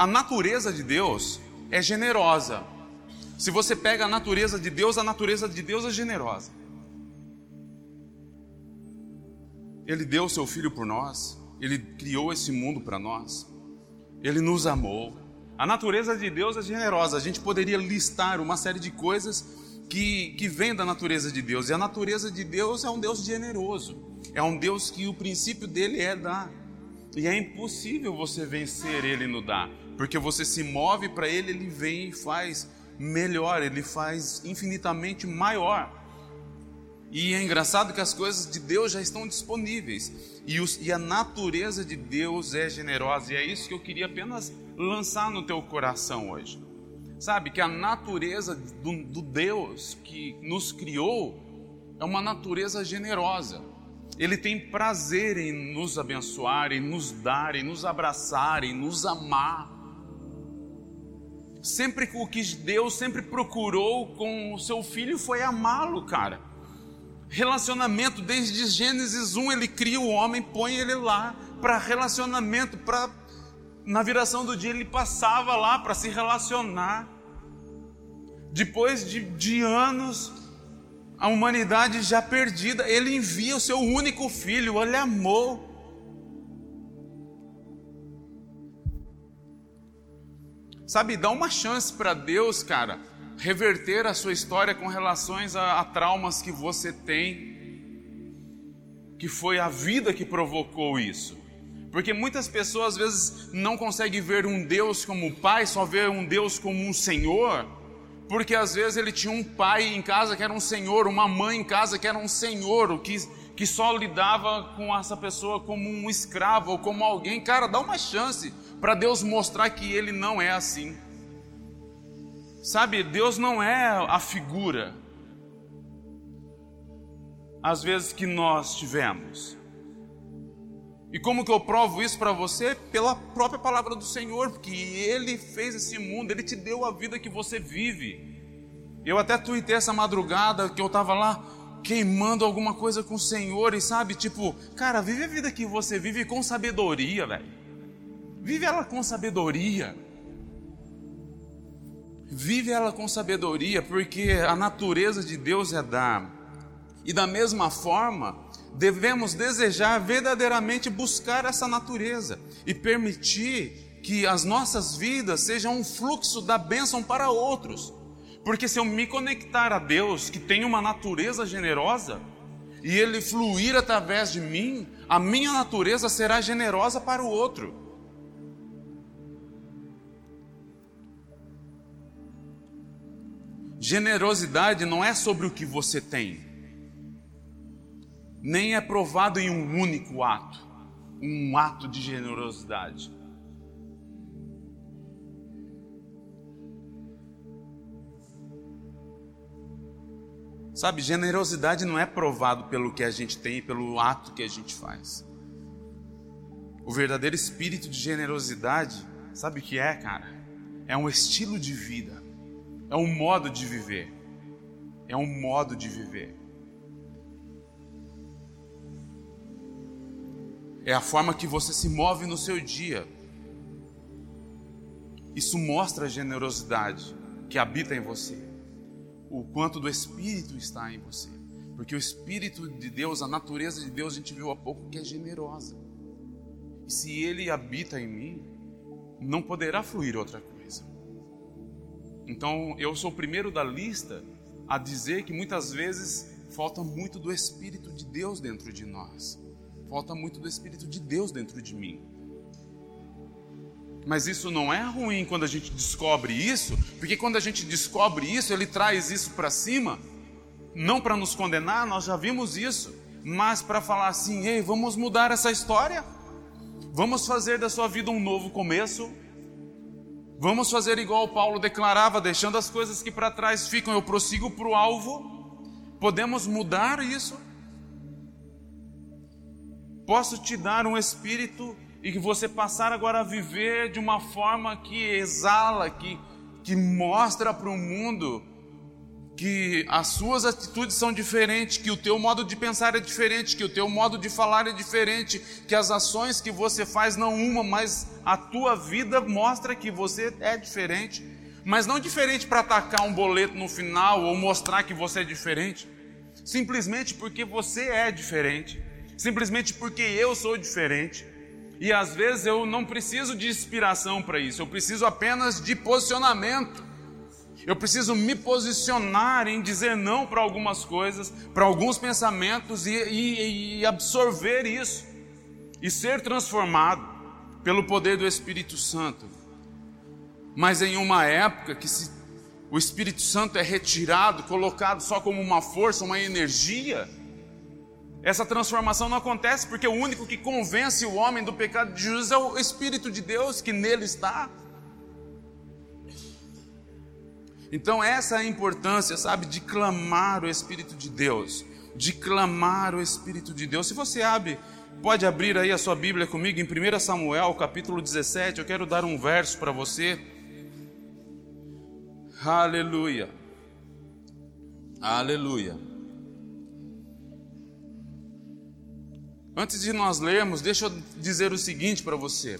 A natureza de Deus é generosa. Se você pega a natureza de Deus, a natureza de Deus é generosa. Ele deu seu filho por nós, ele criou esse mundo para nós, ele nos amou. A natureza de Deus é generosa. A gente poderia listar uma série de coisas que, que vêm da natureza de Deus. E a natureza de Deus é um Deus generoso. É um Deus que o princípio dele é dar. E é impossível você vencer ele no dar, porque você se move para ele, ele vem e faz melhor, ele faz infinitamente maior. E é engraçado que as coisas de Deus já estão disponíveis. E, os, e, a natureza de Deus é generosa. E é isso que eu queria apenas lançar no teu coração hoje. Sabe que a natureza do, do Deus que nos criou é uma natureza generosa. Ele tem prazer em nos abençoar, em nos dar, em nos abraçar, em nos amar. Sempre o que Deus sempre procurou com o seu filho foi amá-lo, cara. Relacionamento, desde Gênesis 1, ele cria o homem, põe ele lá para relacionamento, para na viração do dia ele passava lá para se relacionar. Depois de, de anos, a humanidade já perdida, ele envia o seu único filho, ele amou. Sabe, dá uma chance para Deus, cara, reverter a sua história com relações a, a traumas que você tem, que foi a vida que provocou isso. Porque muitas pessoas às vezes não conseguem ver um Deus como Pai, só vê um Deus como um Senhor, porque às vezes ele tinha um pai em casa que era um senhor, uma mãe em casa que era um senhor, que, que só lidava com essa pessoa como um escravo ou como alguém. Cara, dá uma chance para Deus mostrar que Ele não é assim. Sabe, Deus não é a figura, às vezes, que nós tivemos. E como que eu provo isso para você? Pela própria palavra do Senhor, porque Ele fez esse mundo, Ele te deu a vida que você vive. Eu até tuitei essa madrugada que eu estava lá queimando alguma coisa com o Senhor e sabe, tipo, cara, vive a vida que você vive com sabedoria, velho. Vive ela com sabedoria. Vive ela com sabedoria, porque a natureza de Deus é dar. E da mesma forma, devemos desejar verdadeiramente buscar essa natureza e permitir que as nossas vidas sejam um fluxo da bênção para outros. Porque se eu me conectar a Deus, que tem uma natureza generosa, e Ele fluir através de mim, a minha natureza será generosa para o outro. Generosidade não é sobre o que você tem, nem é provado em um único ato, um ato de generosidade. Sabe, generosidade não é provado pelo que a gente tem e pelo ato que a gente faz. O verdadeiro espírito de generosidade, sabe o que é, cara? É um estilo de vida. É um modo de viver. É um modo de viver. É a forma que você se move no seu dia. Isso mostra a generosidade que habita em você. O quanto do Espírito está em você. Porque o Espírito de Deus, a natureza de Deus, a gente viu há pouco que é generosa. E se Ele habita em mim, não poderá fluir outra coisa. Então, eu sou o primeiro da lista a dizer que muitas vezes falta muito do Espírito de Deus dentro de nós. Falta muito do Espírito de Deus dentro de mim. Mas isso não é ruim quando a gente descobre isso, porque quando a gente descobre isso, ele traz isso para cima, não para nos condenar, nós já vimos isso, mas para falar assim: ei, vamos mudar essa história, vamos fazer da sua vida um novo começo, Vamos fazer igual Paulo declarava, deixando as coisas que para trás ficam, eu prossigo para o alvo. Podemos mudar isso? Posso te dar um espírito e que você passar agora a viver de uma forma que exala, que, que mostra para o mundo que as suas atitudes são diferentes, que o teu modo de pensar é diferente, que o teu modo de falar é diferente, que as ações que você faz não uma, mas a tua vida mostra que você é diferente, mas não diferente para atacar um boleto no final ou mostrar que você é diferente, simplesmente porque você é diferente, simplesmente porque eu sou diferente. E às vezes eu não preciso de inspiração para isso, eu preciso apenas de posicionamento. Eu preciso me posicionar em dizer não para algumas coisas, para alguns pensamentos e, e, e, absorver isso e ser transformado pelo poder do Espírito Santo. Mas em uma época que se, o Espírito Santo é retirado, colocado só como uma força, uma energia, essa transformação não acontece porque o único que convence o homem do pecado de Jesus é o Espírito de Deus que nele está. Então, essa é a importância, sabe, de clamar o Espírito de Deus, de clamar o Espírito de Deus. Se você abre, pode abrir aí a sua Bíblia comigo em 1 Samuel, capítulo 17. Eu quero dar um verso para você. Aleluia. Aleluia. Antes de nós lermos, deixa eu dizer o seguinte para você.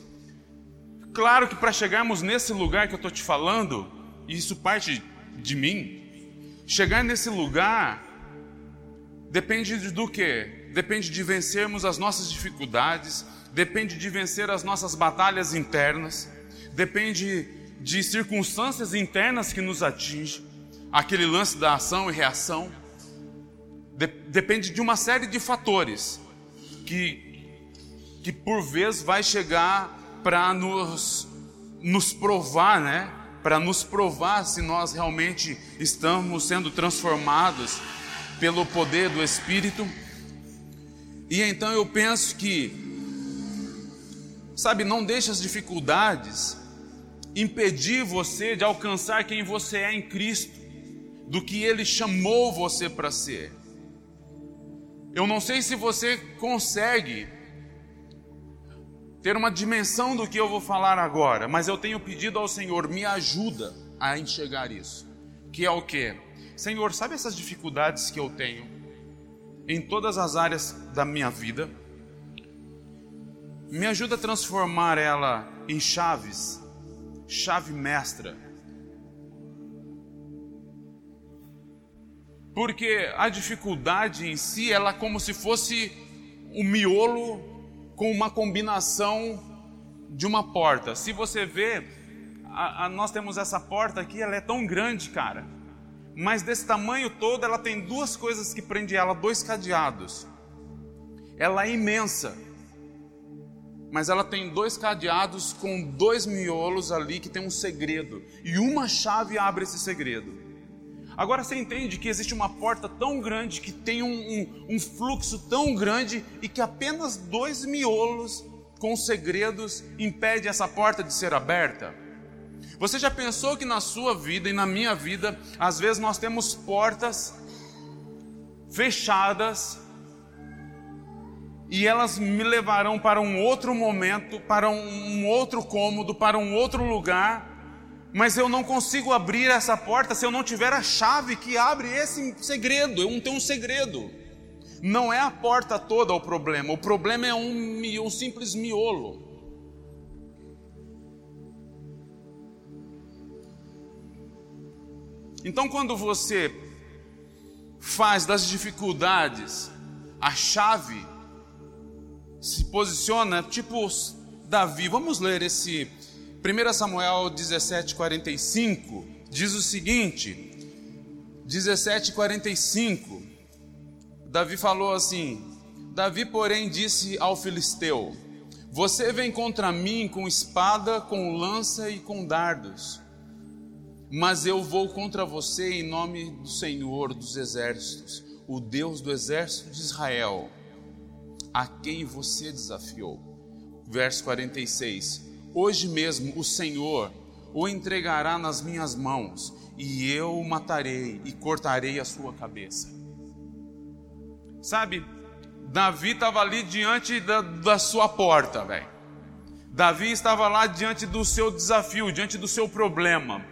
Claro que para chegarmos nesse lugar que eu estou te falando, e isso parte de mim. Chegar nesse lugar depende do que? Depende de vencermos as nossas dificuldades, depende de vencer as nossas batalhas internas, depende de circunstâncias internas que nos atingem, aquele lance da ação e reação. De, depende de uma série de fatores que, que por vezes vai chegar para nos, nos provar, né? Para nos provar se nós realmente estamos sendo transformados pelo poder do Espírito. E então eu penso que, sabe, não deixe as dificuldades impedir você de alcançar quem você é em Cristo, do que Ele chamou você para ser. Eu não sei se você consegue ter uma dimensão do que eu vou falar agora, mas eu tenho pedido ao Senhor, me ajuda a enxergar isso. Que é o que? Senhor, sabe essas dificuldades que eu tenho em todas as áreas da minha vida? Me ajuda a transformar ela em chaves, chave mestra. Porque a dificuldade em si, ela é como se fosse o miolo com uma combinação de uma porta. Se você vê, a, a, nós temos essa porta aqui, ela é tão grande, cara. Mas desse tamanho todo, ela tem duas coisas que prendem ela, dois cadeados. Ela é imensa. Mas ela tem dois cadeados com dois miolos ali que tem um segredo. E uma chave abre esse segredo. Agora você entende que existe uma porta tão grande, que tem um, um, um fluxo tão grande e que apenas dois miolos com segredos impede essa porta de ser aberta? Você já pensou que na sua vida e na minha vida, às vezes nós temos portas fechadas e elas me levarão para um outro momento, para um outro cômodo, para um outro lugar, mas eu não consigo abrir essa porta se eu não tiver a chave que abre esse segredo. Eu não tenho um segredo. Não é a porta toda o problema, o problema é um, um simples miolo. Então, quando você faz das dificuldades a chave, se posiciona, tipo Davi, vamos ler esse 1 Samuel 17, 45 diz o seguinte: 17, 45. Davi falou assim: Davi, porém, disse ao filisteu: Você vem contra mim com espada, com lança e com dardos, mas eu vou contra você em nome do Senhor dos exércitos, o Deus do exército de Israel, a quem você desafiou. Verso 46 Hoje mesmo o Senhor o entregará nas minhas mãos, e eu o matarei e cortarei a sua cabeça. Sabe, Davi estava ali diante da, da sua porta, velho. Davi estava lá diante do seu desafio, diante do seu problema.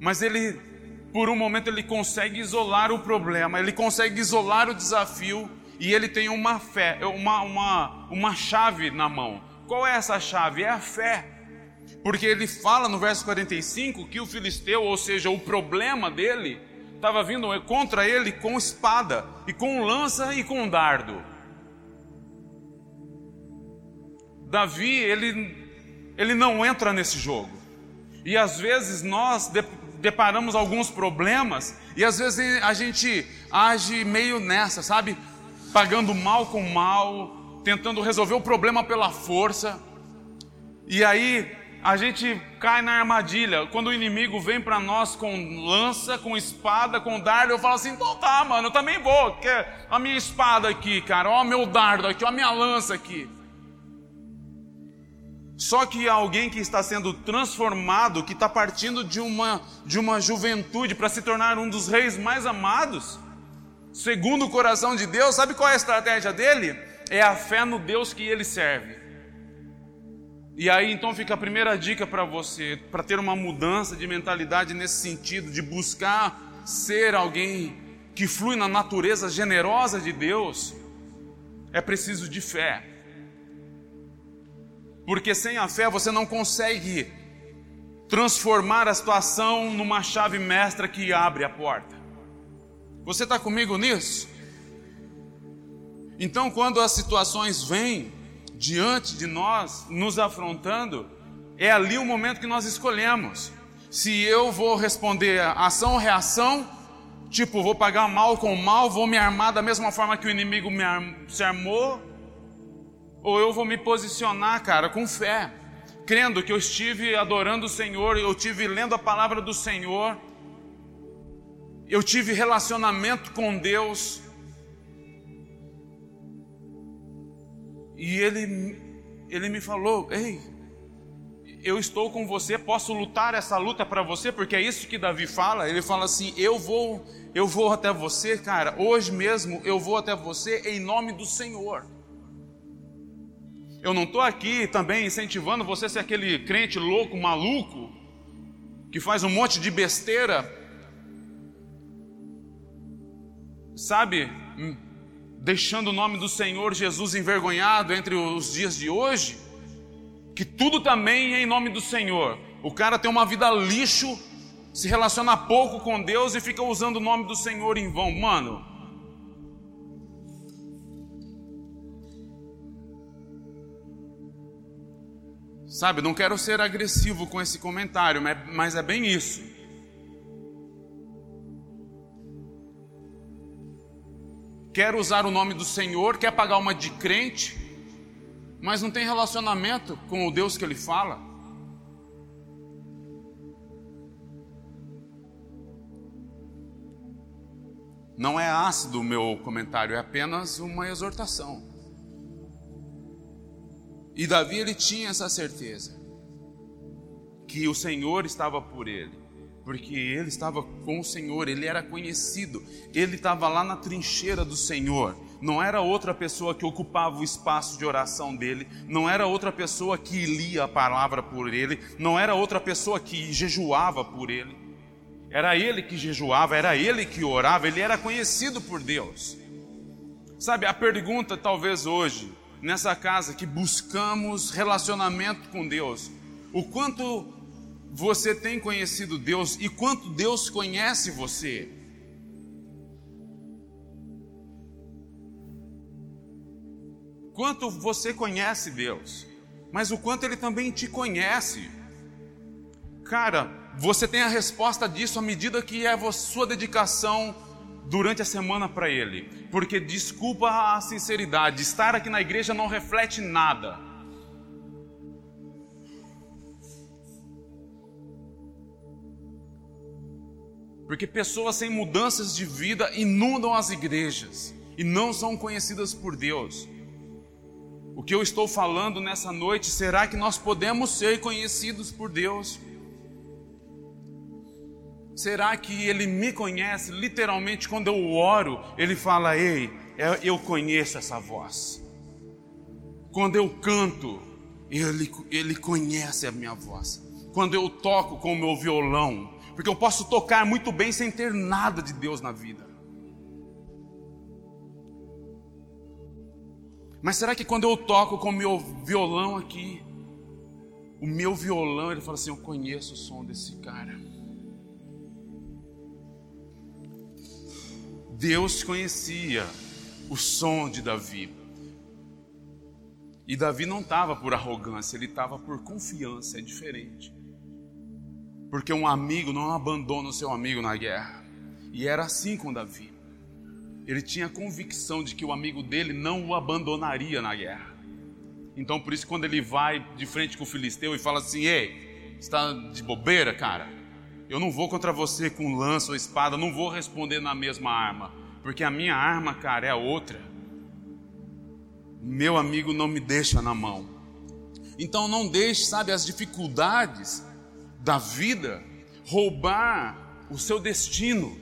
Mas ele por um momento ele consegue isolar o problema, ele consegue isolar o desafio e ele tem uma fé, uma, uma, uma chave na mão. Qual é essa chave? É a fé. Porque ele fala no verso 45 que o filisteu, ou seja, o problema dele, estava vindo contra ele com espada, e com lança e com dardo. Davi, ele, ele não entra nesse jogo. E às vezes nós deparamos alguns problemas e às vezes a gente age meio nessa, sabe? Pagando mal com mal, tentando resolver o problema pela força. E aí a gente cai na armadilha. Quando o inimigo vem para nós com lança, com espada, com dardo, eu falo assim: então tá, mano, eu também vou. Quer a minha espada aqui, cara, ó, meu dardo aqui, ó, a minha lança aqui. Só que alguém que está sendo transformado, que está partindo de uma, de uma juventude para se tornar um dos reis mais amados, segundo o coração de Deus, sabe qual é a estratégia dele? É a fé no Deus que ele serve. E aí então fica a primeira dica para você, para ter uma mudança de mentalidade nesse sentido, de buscar ser alguém que flui na natureza generosa de Deus, é preciso de fé. Porque sem a fé você não consegue transformar a situação numa chave mestra que abre a porta. Você está comigo nisso? Então, quando as situações vêm diante de nós, nos afrontando, é ali o momento que nós escolhemos. Se eu vou responder ação ou reação, tipo, vou pagar mal com mal, vou me armar da mesma forma que o inimigo me se armou, ou eu vou me posicionar, cara, com fé, crendo que eu estive adorando o Senhor, eu estive lendo a palavra do Senhor, eu tive relacionamento com Deus, e Ele, ele me falou: Ei, eu estou com você, posso lutar essa luta para você, porque é isso que Davi fala. Ele fala assim: Eu vou, eu vou até você, cara. Hoje mesmo eu vou até você em nome do Senhor. Eu não estou aqui também incentivando você a ser aquele crente louco, maluco, que faz um monte de besteira, sabe, deixando o nome do Senhor Jesus envergonhado entre os dias de hoje, que tudo também é em nome do Senhor. O cara tem uma vida lixo, se relaciona pouco com Deus e fica usando o nome do Senhor em vão. Mano, Sabe, não quero ser agressivo com esse comentário, mas é bem isso. Quer usar o nome do Senhor, quer pagar uma de crente, mas não tem relacionamento com o Deus que ele fala. Não é ácido o meu comentário, é apenas uma exortação. E Davi ele tinha essa certeza que o Senhor estava por ele, porque ele estava com o Senhor, ele era conhecido, ele estava lá na trincheira do Senhor. Não era outra pessoa que ocupava o espaço de oração dele, não era outra pessoa que lia a palavra por ele, não era outra pessoa que jejuava por ele. Era ele que jejuava, era ele que orava, ele era conhecido por Deus. Sabe, a pergunta talvez hoje nessa casa que buscamos relacionamento com Deus, o quanto você tem conhecido Deus e quanto Deus conhece você. Quanto você conhece Deus, mas o quanto Ele também te conhece. Cara, você tem a resposta disso à medida que é a sua dedicação durante a semana para ele, porque desculpa a sinceridade, estar aqui na igreja não reflete nada. Porque pessoas sem mudanças de vida inundam as igrejas e não são conhecidas por Deus. O que eu estou falando nessa noite, será que nós podemos ser conhecidos por Deus? Será que ele me conhece? Literalmente, quando eu oro, ele fala: Ei, é, eu conheço essa voz. Quando eu canto, ele, ele conhece a minha voz. Quando eu toco com o meu violão, porque eu posso tocar muito bem sem ter nada de Deus na vida. Mas será que quando eu toco com o meu violão aqui, o meu violão, ele fala assim: Eu conheço o som desse cara. Deus conhecia o som de Davi. E Davi não estava por arrogância, ele estava por confiança, é diferente. Porque um amigo não abandona o seu amigo na guerra. E era assim com Davi. Ele tinha convicção de que o amigo dele não o abandonaria na guerra. Então, por isso, quando ele vai de frente com o filisteu e fala assim: Ei, está de bobeira, cara? Eu não vou contra você com lança ou espada, não vou responder na mesma arma, porque a minha arma, cara, é outra meu amigo não me deixa na mão. Então não deixe, sabe, as dificuldades da vida roubar o seu destino.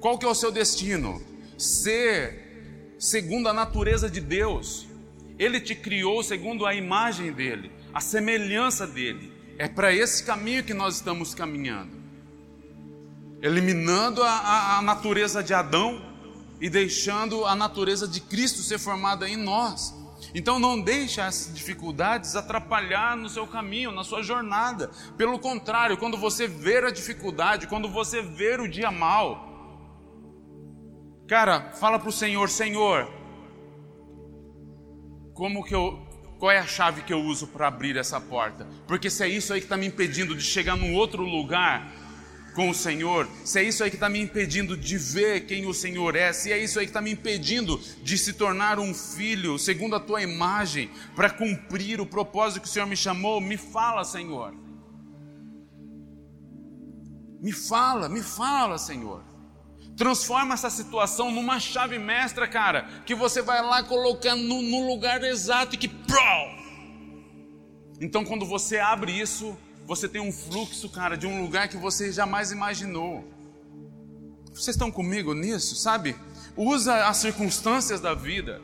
Qual que é o seu destino? Ser segundo a natureza de Deus. Ele te criou segundo a imagem dele, a semelhança dele. É para esse caminho que nós estamos caminhando. Eliminando a, a, a natureza de Adão e deixando a natureza de Cristo ser formada em nós. Então não deixe as dificuldades atrapalhar no seu caminho, na sua jornada. Pelo contrário, quando você ver a dificuldade, quando você ver o dia mal, cara, fala para o Senhor, Senhor, como que eu, qual é a chave que eu uso para abrir essa porta? Porque se é isso aí que está me impedindo de chegar num outro lugar, com o Senhor, se é isso aí que está me impedindo de ver quem o Senhor é, se é isso aí que está me impedindo de se tornar um filho segundo a tua imagem, para cumprir o propósito que o Senhor me chamou, me fala, Senhor. Me fala, me fala, Senhor. Transforma essa situação numa chave mestra, cara, que você vai lá colocar no, no lugar exato e que. Então, quando você abre isso, você tem um fluxo, cara, de um lugar que você jamais imaginou. Vocês estão comigo nisso, sabe? Usa as circunstâncias da vida.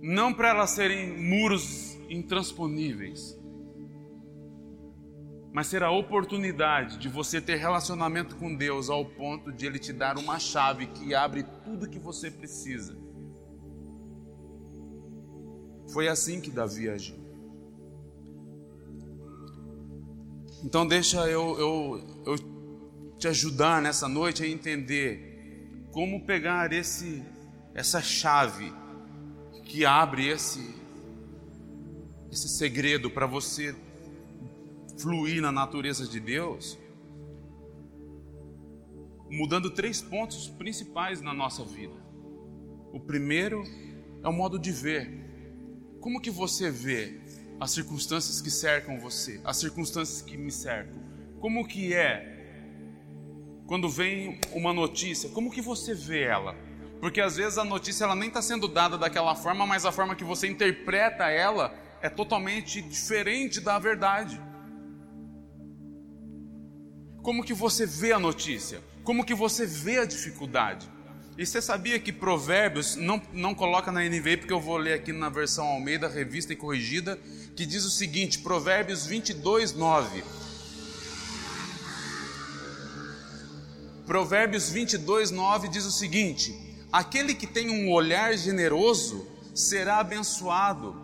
Não para elas serem muros intransponíveis, mas ser a oportunidade de você ter relacionamento com Deus ao ponto de Ele te dar uma chave que abre tudo que você precisa. Foi assim que Davi agiu. Então deixa eu, eu, eu te ajudar nessa noite a entender como pegar esse, essa chave que abre esse, esse segredo para você fluir na natureza de Deus, mudando três pontos principais na nossa vida. O primeiro é o modo de ver. Como que você vê as circunstâncias que cercam você, as circunstâncias que me cercam. Como que é quando vem uma notícia? Como que você vê ela? Porque às vezes a notícia ela nem está sendo dada daquela forma, mas a forma que você interpreta ela é totalmente diferente da verdade. Como que você vê a notícia? Como que você vê a dificuldade? E você sabia que Provérbios, não, não coloca na NVI, porque eu vou ler aqui na versão Almeida, revista e corrigida, que diz o seguinte: Provérbios 22, 9. Provérbios 22, 9 diz o seguinte: Aquele que tem um olhar generoso será abençoado,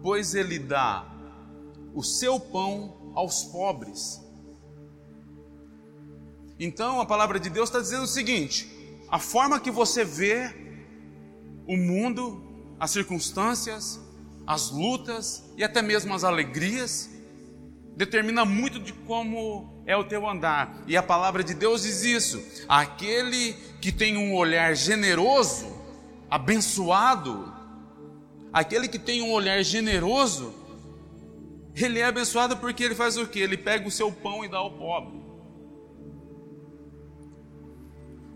pois ele dá o seu pão aos pobres. Então a palavra de Deus está dizendo o seguinte: a forma que você vê o mundo, as circunstâncias, as lutas e até mesmo as alegrias, determina muito de como é o teu andar. E a palavra de Deus diz isso: aquele que tem um olhar generoso, abençoado, aquele que tem um olhar generoso, ele é abençoado porque ele faz o que? Ele pega o seu pão e dá ao pobre.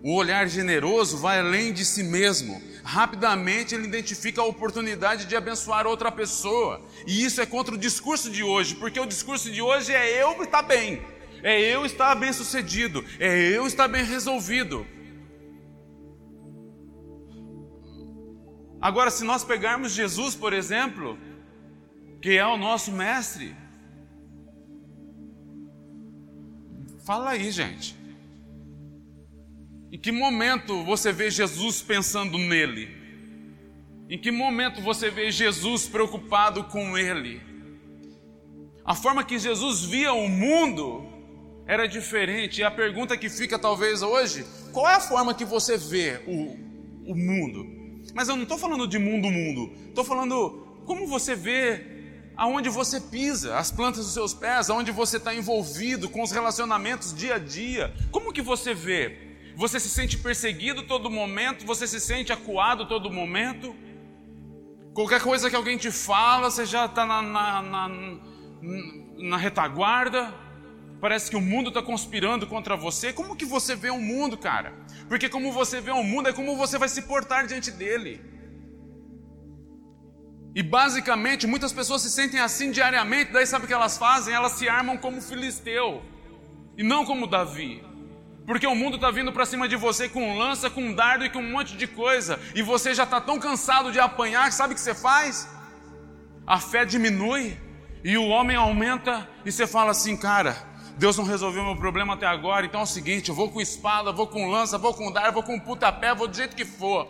O olhar generoso vai além de si mesmo. Rapidamente ele identifica a oportunidade de abençoar outra pessoa. E isso é contra o discurso de hoje, porque o discurso de hoje é eu estar bem, é eu estar bem sucedido, é eu estar bem resolvido. Agora, se nós pegarmos Jesus, por exemplo, que é o nosso mestre, Fala aí, gente. Em que momento você vê Jesus pensando nele? Em que momento você vê Jesus preocupado com ele? A forma que Jesus via o mundo era diferente. E a pergunta que fica talvez hoje: qual é a forma que você vê o, o mundo? Mas eu não estou falando de mundo, mundo. Estou falando como você vê aonde você pisa, as plantas dos seus pés, aonde você está envolvido com os relacionamentos dia a dia. Como que você vê? Você se sente perseguido todo momento? Você se sente acuado todo momento? Qualquer coisa que alguém te fala, você já está na, na, na, na, retaguarda? Parece que o mundo está conspirando contra você. Como que você vê o mundo, cara? Porque como você vê o mundo é como você vai se portar diante dele. E basicamente, muitas pessoas se sentem assim diariamente, daí sabe o que elas fazem? Elas se armam como filisteu e não como Davi. Porque o mundo está vindo para cima de você com lança, com dardo e com um monte de coisa. E você já está tão cansado de apanhar sabe o que você faz? A fé diminui e o homem aumenta e você fala assim, cara, Deus não resolveu meu problema até agora, então é o seguinte, eu vou com espada, vou com lança, vou com dardo, vou com putapé, vou do jeito que for.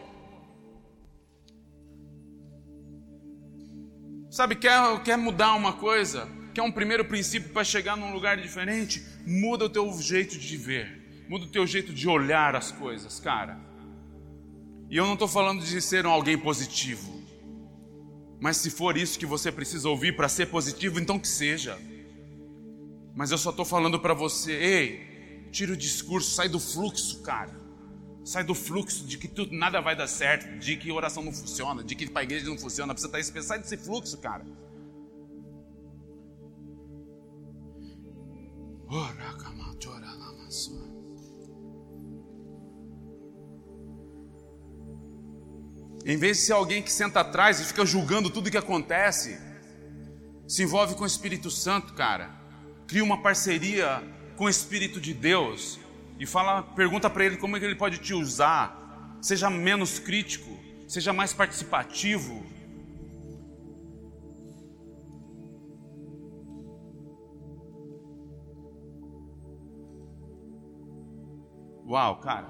Sabe, quer, quer mudar uma coisa? Quer um primeiro princípio para chegar num lugar diferente? Muda o teu jeito de ver. Muda o teu jeito de olhar as coisas, cara. E eu não estou falando de ser um alguém positivo. Mas se for isso que você precisa ouvir para ser positivo, então que seja. Mas eu só estou falando para você, ei, tira o discurso, sai do fluxo, cara. Sai do fluxo de que tudo, nada vai dar certo, de que oração não funciona, de que para a igreja não funciona, precisa estar sai desse fluxo, cara. Orakamatoramasua. Em vez de ser alguém que senta atrás e fica julgando tudo que acontece, se envolve com o Espírito Santo, cara. Cria uma parceria com o Espírito de Deus e fala, pergunta para ele como é que ele pode te usar. Seja menos crítico, seja mais participativo. Uau, cara.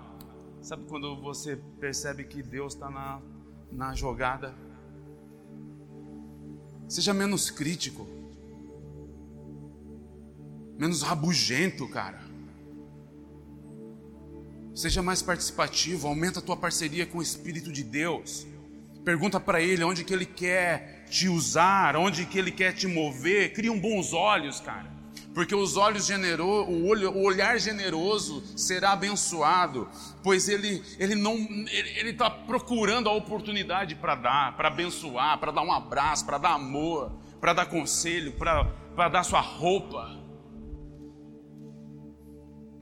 Sabe quando você percebe que Deus está na na jogada. Seja menos crítico. Menos rabugento, cara. Seja mais participativo, aumenta a tua parceria com o Espírito de Deus. Pergunta para ele onde que ele quer te usar, onde que ele quer te mover. Cria um bons olhos, cara porque os olhos generosos, o, olho, o olhar generoso será abençoado, pois ele ele não ele está procurando a oportunidade para dar, para abençoar, para dar um abraço, para dar amor, para dar conselho, para dar sua roupa.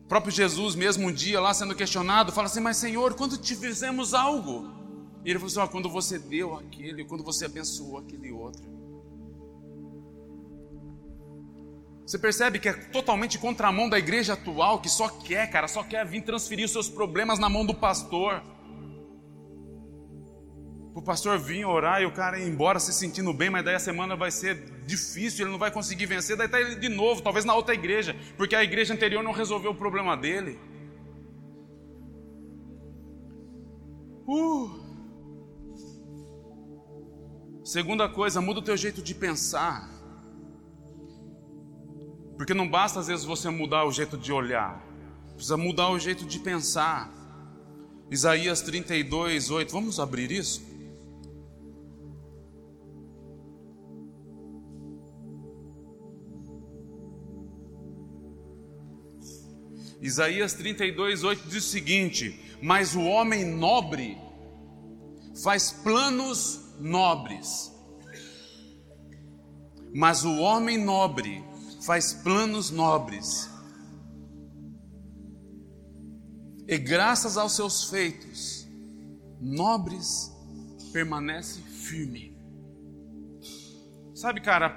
O próprio Jesus, mesmo um dia lá sendo questionado, fala assim: Mas Senhor, quando te fizemos algo? E ele falou assim: oh, Quando você deu aquele, quando você abençoou aquele outro. Você percebe que é totalmente contramão da igreja atual, que só quer, cara, só quer vir transferir os seus problemas na mão do pastor. O pastor vir orar e o cara ir embora se sentindo bem, mas daí a semana vai ser difícil, ele não vai conseguir vencer, daí tá ele de novo, talvez na outra igreja, porque a igreja anterior não resolveu o problema dele. Uh. Segunda coisa, muda o teu jeito de pensar. Porque não basta às vezes você mudar o jeito de olhar, precisa mudar o jeito de pensar. Isaías 32, 8, vamos abrir isso? Isaías 32, 8 diz o seguinte: Mas o homem nobre faz planos nobres, mas o homem nobre faz planos nobres. E graças aos seus feitos nobres, permanece firme. Sabe, cara,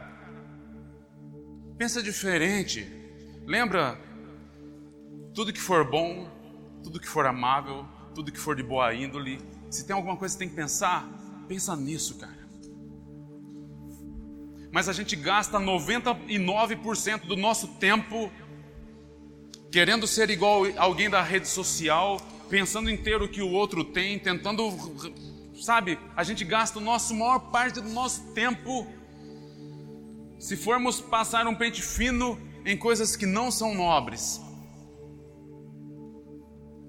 pensa diferente. Lembra tudo que for bom, tudo que for amável, tudo que for de boa índole. Se tem alguma coisa que tem que pensar, pensa nisso, cara mas a gente gasta 99% do nosso tempo querendo ser igual alguém da rede social, pensando em ter o que o outro tem, tentando, sabe, a gente gasta a nossa maior parte do nosso tempo. Se formos passar um pente fino em coisas que não são nobres.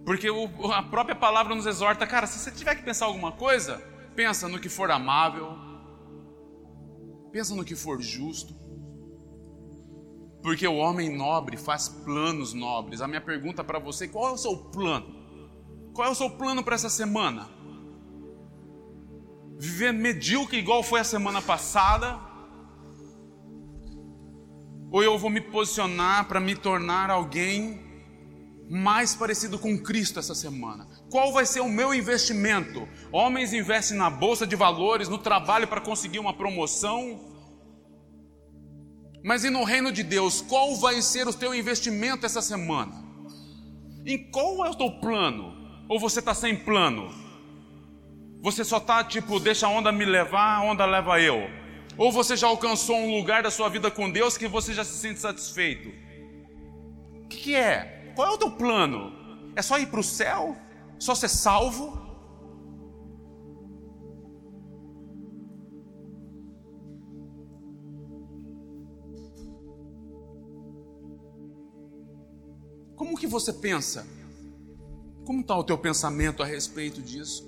Porque o, a própria palavra nos exorta, cara, se você tiver que pensar alguma coisa, pensa no que for amável, pensa no que for justo. Porque o homem nobre faz planos nobres. A minha pergunta para você, qual é o seu plano? Qual é o seu plano para essa semana? Viver medíocre igual foi a semana passada? Ou eu vou me posicionar para me tornar alguém mais parecido com Cristo essa semana? Qual vai ser o meu investimento? Homens investem na bolsa de valores, no trabalho para conseguir uma promoção. Mas e no reino de Deus, qual vai ser o teu investimento essa semana? Em qual é o teu plano? Ou você está sem plano? Você só está tipo, deixa a onda me levar, a onda leva eu. Ou você já alcançou um lugar da sua vida com Deus que você já se sente satisfeito? O que, que é? Qual é o teu plano? É só ir para o céu? Só ser salvo? Como que você pensa? Como está o teu pensamento a respeito disso?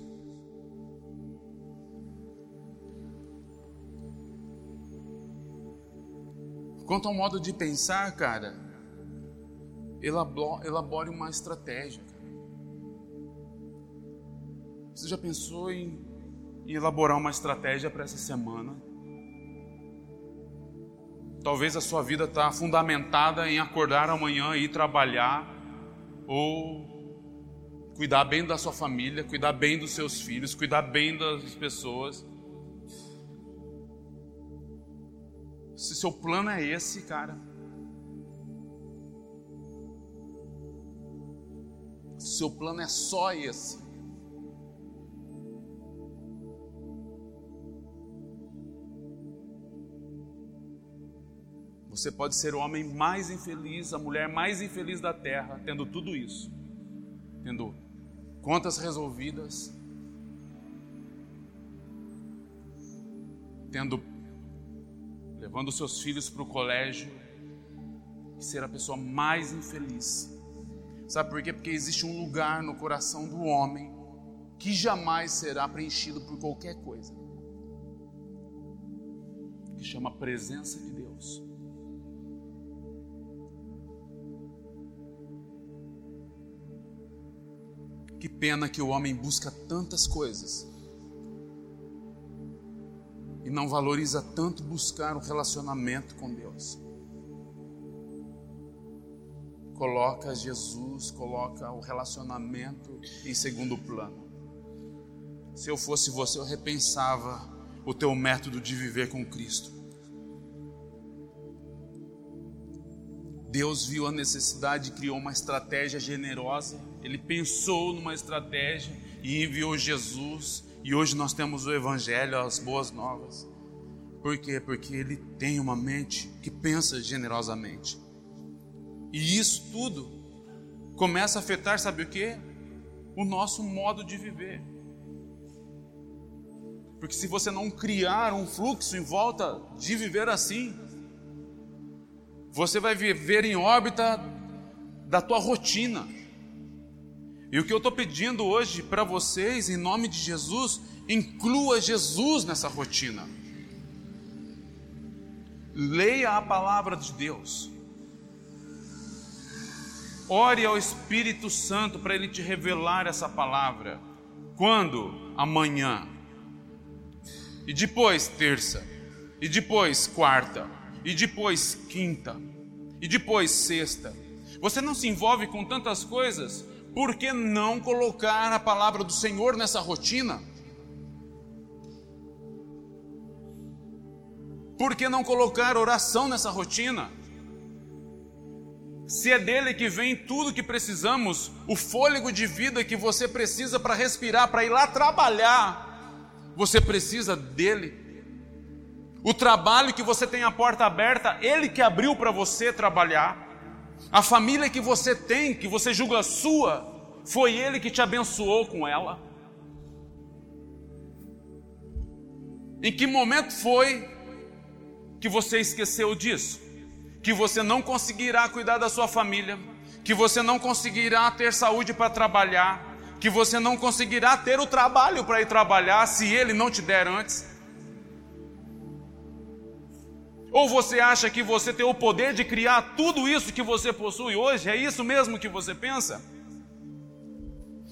Quanto ao modo de pensar, cara, elabore uma estratégia. Você já pensou em, elaborar uma estratégia para essa semana? Talvez a sua vida está fundamentada em acordar amanhã e ir trabalhar, ou cuidar bem da sua família, cuidar bem dos seus filhos, cuidar bem das pessoas. Se seu plano é esse, cara, se seu plano é só esse, você pode ser o homem mais infeliz, a mulher mais infeliz da terra, tendo tudo isso, tendo contas resolvidas, tendo levando seus filhos para o colégio e ser a pessoa mais infeliz. Sabe por quê? Porque existe um lugar no coração do homem que jamais será preenchido por qualquer coisa. Que chama presença de Deus. Que pena que o homem busca tantas coisas e não valoriza tanto buscar um relacionamento com Deus. Coloca Jesus, coloca o relacionamento em segundo plano. Se eu fosse você, eu repensava o teu método de viver com Cristo. Deus viu a necessidade e criou uma estratégia generosa. Ele pensou numa estratégia e enviou Jesus. E hoje nós temos o Evangelho, as boas novas. Por quê? Porque ele tem uma mente que pensa generosamente. E isso tudo começa a afetar, sabe o que? O nosso modo de viver. Porque se você não criar um fluxo em volta de viver assim, você vai viver em órbita da tua rotina. E o que eu estou pedindo hoje para vocês, em nome de Jesus, inclua Jesus nessa rotina. Leia a palavra de Deus. Ore ao Espírito Santo para ele te revelar essa palavra. Quando? Amanhã. E depois, terça. E depois, quarta e depois quinta, e depois sexta. Você não se envolve com tantas coisas, por que não colocar a palavra do Senhor nessa rotina? Por que não colocar oração nessa rotina? Se é dele que vem tudo que precisamos, o fôlego de vida que você precisa para respirar, para ir lá trabalhar, você precisa dele. O trabalho que você tem a porta aberta, Ele que abriu para você trabalhar. A família que você tem, que você julga sua, foi Ele que te abençoou com ela? Em que momento foi que você esqueceu disso? Que você não conseguirá cuidar da sua família, que você não conseguirá ter saúde para trabalhar, que você não conseguirá ter o trabalho para ir trabalhar se ele não te der antes? Ou você acha que você tem o poder de criar tudo isso que você possui hoje? É isso mesmo que você pensa?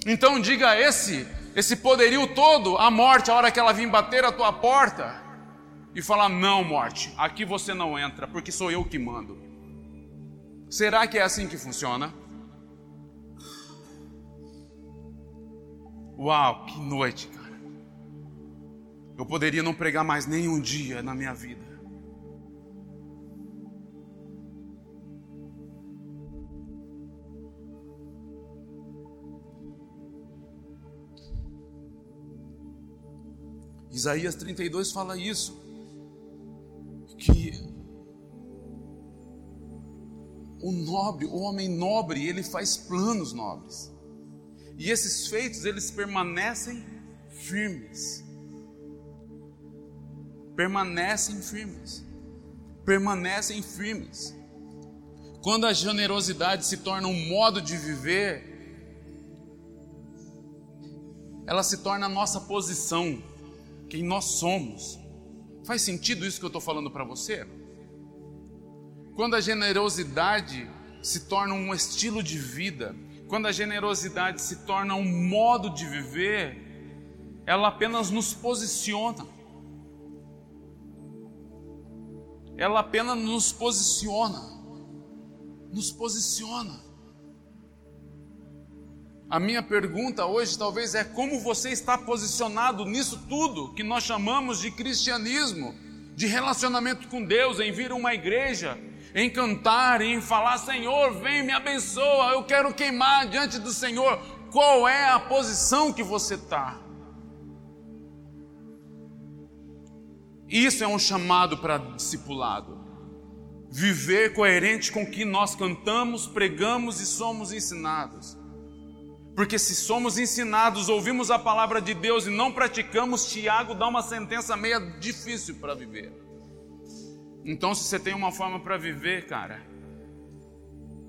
Então diga a esse, esse poderio todo, a morte, a hora que ela vir bater a tua porta e falar: Não, morte, aqui você não entra, porque sou eu que mando. Será que é assim que funciona? Uau, que noite, cara. Eu poderia não pregar mais nenhum dia na minha vida. Isaías 32 fala isso, que o nobre, o homem nobre, ele faz planos nobres. E esses feitos, eles permanecem firmes. Permanecem firmes. Permanecem firmes. Quando a generosidade se torna um modo de viver, ela se torna a nossa posição quem nós somos. Faz sentido isso que eu estou falando para você? Quando a generosidade se torna um estilo de vida, quando a generosidade se torna um modo de viver, ela apenas nos posiciona. Ela apenas nos posiciona. Nos posiciona. A minha pergunta hoje talvez é como você está posicionado nisso tudo que nós chamamos de cristianismo, de relacionamento com Deus, em vir uma igreja, em cantar, em falar: Senhor, vem me abençoa, eu quero queimar diante do Senhor. Qual é a posição que você está? Isso é um chamado para discipulado. Viver coerente com o que nós cantamos, pregamos e somos ensinados. Porque se somos ensinados, ouvimos a palavra de Deus e não praticamos, Tiago dá uma sentença meia difícil para viver. Então, se você tem uma forma para viver, cara,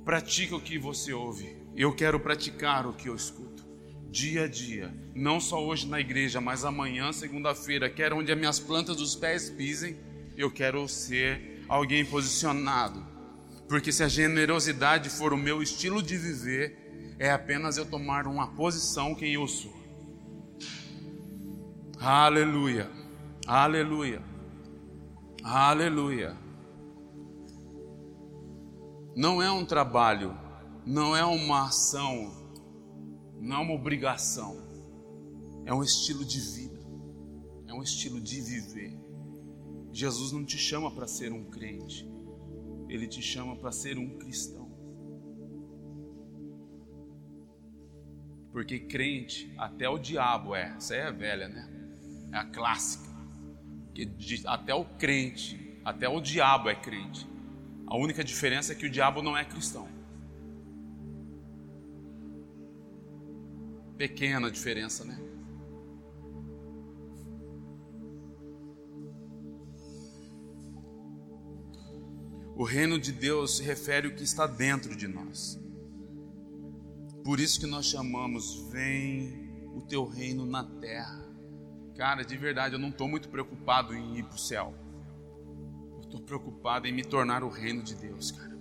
pratica o que você ouve. Eu quero praticar o que eu escuto, dia a dia, não só hoje na igreja, mas amanhã, segunda-feira, quero onde as minhas plantas dos pés pisem, eu quero ser alguém posicionado. Porque se a generosidade for o meu estilo de viver, é apenas eu tomar uma posição quem eu sou. Aleluia, aleluia, aleluia. Não é um trabalho, não é uma ação, não é uma obrigação, é um estilo de vida, é um estilo de viver. Jesus não te chama para ser um crente, ele te chama para ser um cristão. Porque crente, até o diabo é. Essa é velha, né? É a clássica. Que até o crente, até o diabo é crente. A única diferença é que o diabo não é cristão. Pequena diferença, né? O reino de Deus refere ao que está dentro de nós. Por isso que nós chamamos, vem o teu reino na terra. Cara, de verdade, eu não estou muito preocupado em ir para o céu. Eu estou preocupado em me tornar o reino de Deus, cara.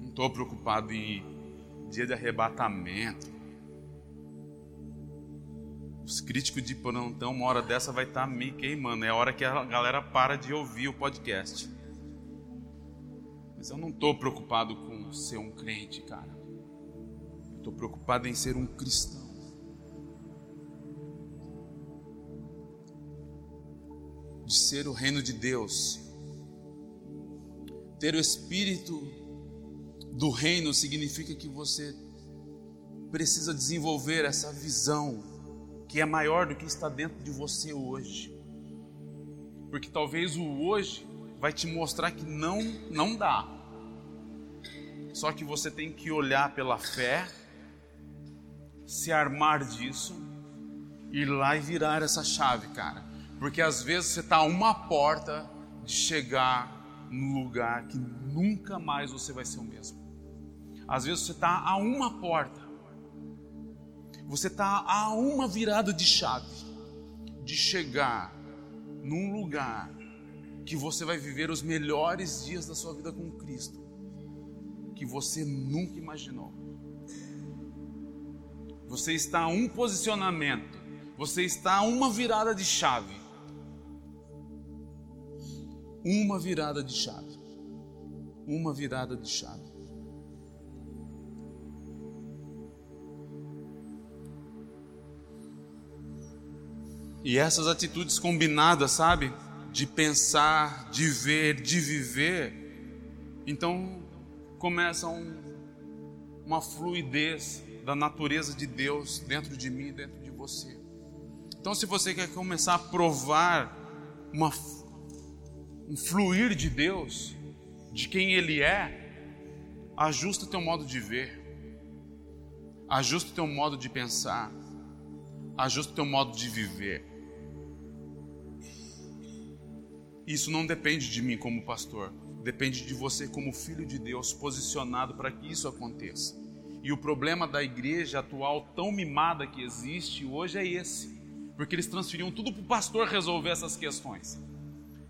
Não estou preocupado em dia de arrebatamento. Os críticos de plantão, uma hora dessa vai estar tá me queimando. É a hora que a galera para de ouvir o podcast. Mas eu não estou preocupado com ser um crente, cara. Estou preocupado em ser um cristão. De ser o reino de Deus. Ter o espírito do reino significa que você precisa desenvolver essa visão que é maior do que está dentro de você hoje. Porque talvez o hoje vai te mostrar que não não dá. Só que você tem que olhar pela fé, se armar disso, ir lá e virar essa chave, cara. Porque às vezes você está a uma porta de chegar no lugar que nunca mais você vai ser o mesmo. Às vezes você está a uma porta, você está a uma virada de chave de chegar num lugar que você vai viver os melhores dias da sua vida com Cristo, que você nunca imaginou. Você está a um posicionamento, você está a uma virada de chave. Uma virada de chave. Uma virada de chave. E essas atitudes combinadas, sabe? De pensar, de ver, de viver, então começa um, uma fluidez da natureza de Deus dentro de mim, dentro de você. Então, se você quer começar a provar uma, um fluir de Deus, de quem Ele é, ajusta teu modo de ver, ajusta teu modo de pensar, ajusta teu modo de viver. Isso não depende de mim como pastor, depende de você como filho de Deus, posicionado para que isso aconteça. E o problema da igreja atual, tão mimada que existe hoje, é esse, porque eles transferiam tudo para o pastor resolver essas questões.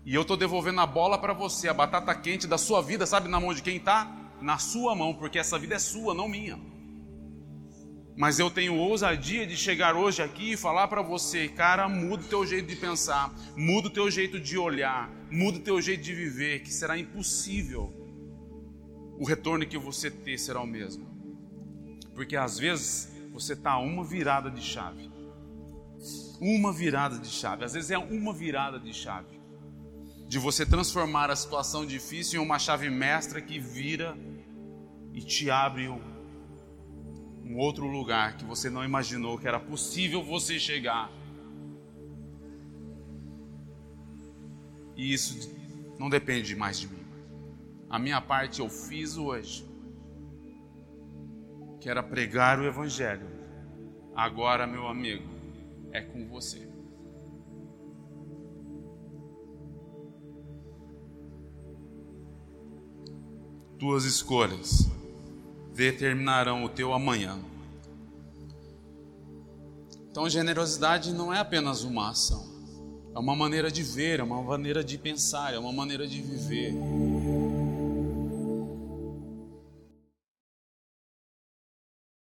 E eu estou devolvendo a bola para você, a batata quente da sua vida, sabe na mão de quem está? Na sua mão, porque essa vida é sua, não minha. Mas eu tenho ousadia de chegar hoje aqui e falar para você, cara, muda o teu jeito de pensar, muda o teu jeito de olhar, muda o teu jeito de viver, que será impossível o retorno que você ter será o mesmo. Porque às vezes você está uma virada de chave. Uma virada de chave. Às vezes é uma virada de chave. De você transformar a situação difícil em uma chave mestra que vira e te abre um um outro lugar que você não imaginou que era possível você chegar. E isso não depende mais de mim. A minha parte eu fiz hoje, que era pregar o Evangelho. Agora, meu amigo, é com você. Tuas escolhas determinarão o teu amanhã. Então, generosidade não é apenas uma ação, é uma maneira de ver, é uma maneira de pensar, é uma maneira de viver.